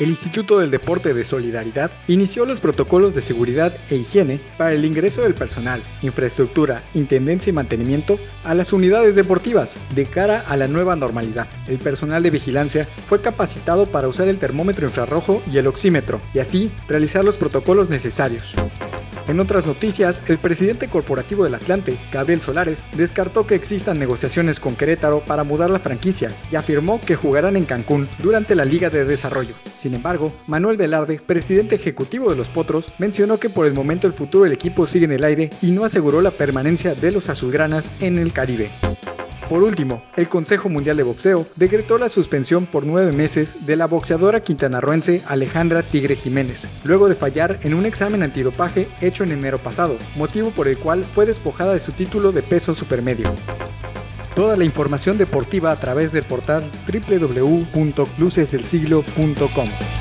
el Instituto del Deporte de Solidaridad inició los protocolos de seguridad e higiene para el ingreso del personal, infraestructura, intendencia y mantenimiento a las unidades deportivas de cara a la nueva normalidad. El personal de vigilancia fue capacitado para usar el termómetro infrarrojo y el oxímetro y así realizar los protocolos necesarios. En otras noticias, el presidente corporativo del Atlante, Gabriel Solares, descartó que existan negociaciones con Querétaro para mudar la franquicia y afirmó que jugarán en Cancún durante la Liga de Desarrollo. Sin embargo, Manuel Velarde, presidente ejecutivo de los Potros, mencionó que por el momento el futuro del equipo sigue en el aire y no aseguró la permanencia de los azulgranas en el Caribe. Por último, el Consejo Mundial de Boxeo decretó la suspensión por nueve meses de la boxeadora quintanarroense Alejandra Tigre Jiménez, luego de fallar en un examen antidopaje hecho en enero pasado, motivo por el cual fue despojada de su título de peso supermedio. Toda la información deportiva a través del portal www.lucesdelsiglo.com.